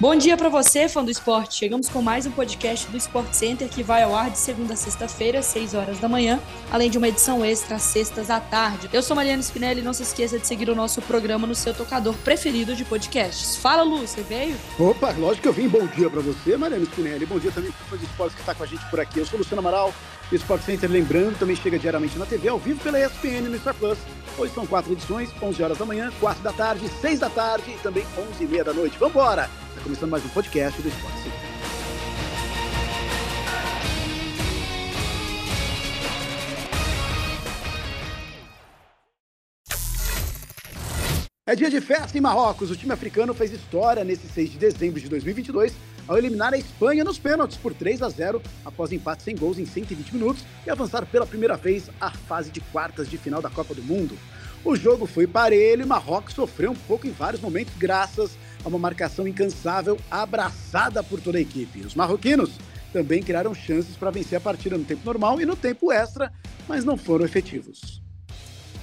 Bom dia para você, fã do esporte. Chegamos com mais um podcast do Sport Center que vai ao ar de segunda a sexta-feira, às 6 horas da manhã, além de uma edição extra às sextas à tarde. Eu sou Mariana Spinelli e não se esqueça de seguir o nosso programa no seu tocador preferido de podcasts. Fala, Lu, você veio? Opa, lógico que eu vim. Bom dia para você, Mariana Spinelli. Bom dia também para fã do esporte que está com a gente por aqui. Eu sou Luciano Amaral. Sport Center, lembrando, também chega diariamente na TV, ao vivo pela ESPN no Star Plus. Hoje são quatro edições, 11 horas da manhã, 4 da tarde, 6 da tarde e também 11 e meia da noite. Vambora! Está começando mais um podcast do Sport Center. É dia de festa em Marrocos. O time africano fez história nesse 6 de dezembro de 2022 ao eliminar a Espanha nos pênaltis por 3 a 0 após empate sem gols em 120 minutos e avançar pela primeira vez à fase de quartas de final da Copa do Mundo. O jogo foi parelho e Marrocos sofreu um pouco em vários momentos graças a uma marcação incansável abraçada por toda a equipe. Os marroquinos também criaram chances para vencer a partida no tempo normal e no tempo extra, mas não foram efetivos.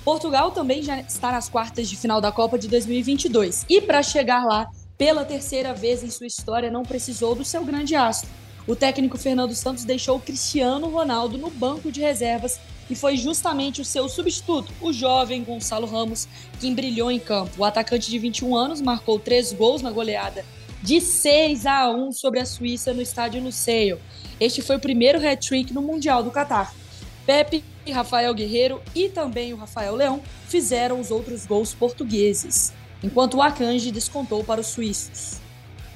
Portugal também já está nas quartas de final da Copa de 2022 e para chegar lá pela terceira vez em sua história não precisou do seu grande astro. O técnico Fernando Santos deixou Cristiano Ronaldo no banco de reservas e foi justamente o seu substituto, o jovem Gonçalo Ramos, quem brilhou em campo. O atacante de 21 anos marcou três gols na goleada de 6 a 1 sobre a Suíça no estádio Luceio. Este foi o primeiro hat-trick no Mundial do Catar. Pepe Rafael Guerreiro e também o Rafael Leão fizeram os outros gols portugueses, enquanto o Akanji descontou para os suíços.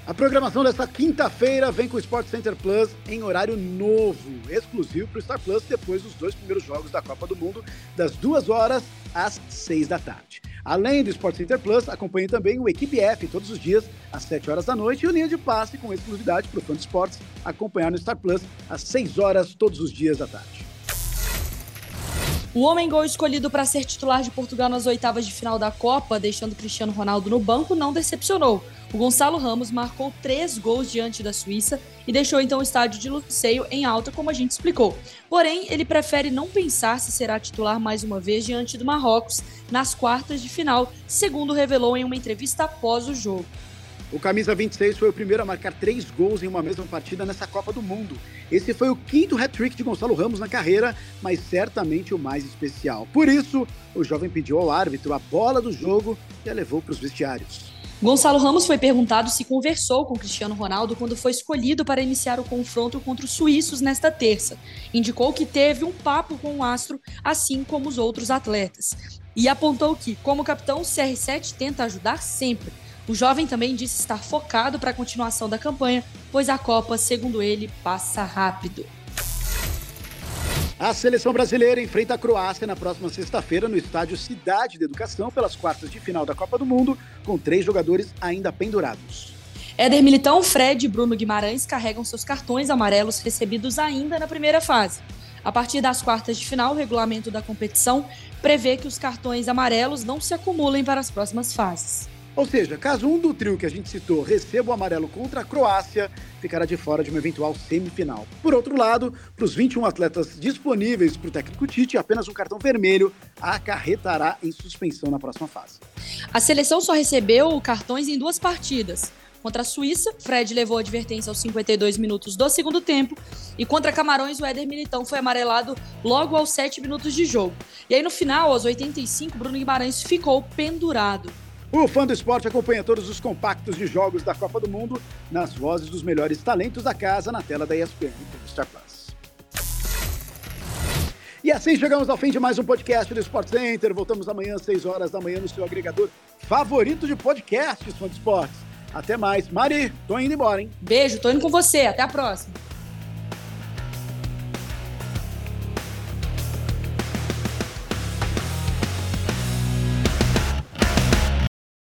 A programação desta quinta-feira vem com o Sport Center Plus em horário novo, exclusivo para o Star Plus, depois dos dois primeiros jogos da Copa do Mundo, das duas horas às seis da tarde. Além do Sport Center Plus, acompanhe também o Equipe F todos os dias às 7 horas da noite e o Linha de Passe com exclusividade para o fã de esportes acompanhar no Star Plus às 6 horas todos os dias da tarde. O homem gol escolhido para ser titular de Portugal nas oitavas de final da Copa, deixando Cristiano Ronaldo no banco, não decepcionou. O Gonçalo Ramos marcou três gols diante da Suíça e deixou então o estádio de Luceio em alta, como a gente explicou. Porém, ele prefere não pensar se será titular mais uma vez diante do Marrocos nas quartas de final, segundo revelou em uma entrevista após o jogo. O camisa 26 foi o primeiro a marcar três gols em uma mesma partida nessa Copa do Mundo. Esse foi o quinto hat-trick de Gonçalo Ramos na carreira, mas certamente o mais especial. Por isso, o jovem pediu ao árbitro a bola do jogo e a levou para os vestiários. Gonçalo Ramos foi perguntado se conversou com Cristiano Ronaldo quando foi escolhido para iniciar o confronto contra os suíços nesta terça. Indicou que teve um papo com o astro, assim como os outros atletas. E apontou que, como capitão, o CR7 tenta ajudar sempre o jovem também disse estar focado para a continuação da campanha, pois a Copa, segundo ele, passa rápido. A seleção brasileira enfrenta a Croácia na próxima sexta-feira no estádio Cidade de Educação pelas quartas de final da Copa do Mundo, com três jogadores ainda pendurados. Éder Militão, Fred e Bruno Guimarães carregam seus cartões amarelos recebidos ainda na primeira fase. A partir das quartas de final, o regulamento da competição prevê que os cartões amarelos não se acumulem para as próximas fases. Ou seja, caso um do trio que a gente citou receba o amarelo contra a Croácia, ficará de fora de uma eventual semifinal. Por outro lado, para os 21 atletas disponíveis para o técnico Tite, apenas um cartão vermelho acarretará em suspensão na próxima fase. A seleção só recebeu cartões em duas partidas. Contra a Suíça, Fred levou advertência aos 52 minutos do segundo tempo. E contra Camarões, o Éder Militão foi amarelado logo aos 7 minutos de jogo. E aí, no final, aos 85, Bruno Guimarães ficou pendurado. O fã do esporte acompanha todos os compactos de jogos da Copa do Mundo nas vozes dos melhores talentos da casa na tela da ESPN Star Plus. E assim chegamos ao fim de mais um podcast do Sport Center. Voltamos amanhã às 6 horas da manhã no seu agregador favorito de podcasts, fã de esportes. Até mais. Mari, tô indo embora, hein? Beijo, tô indo com você. Até a próxima.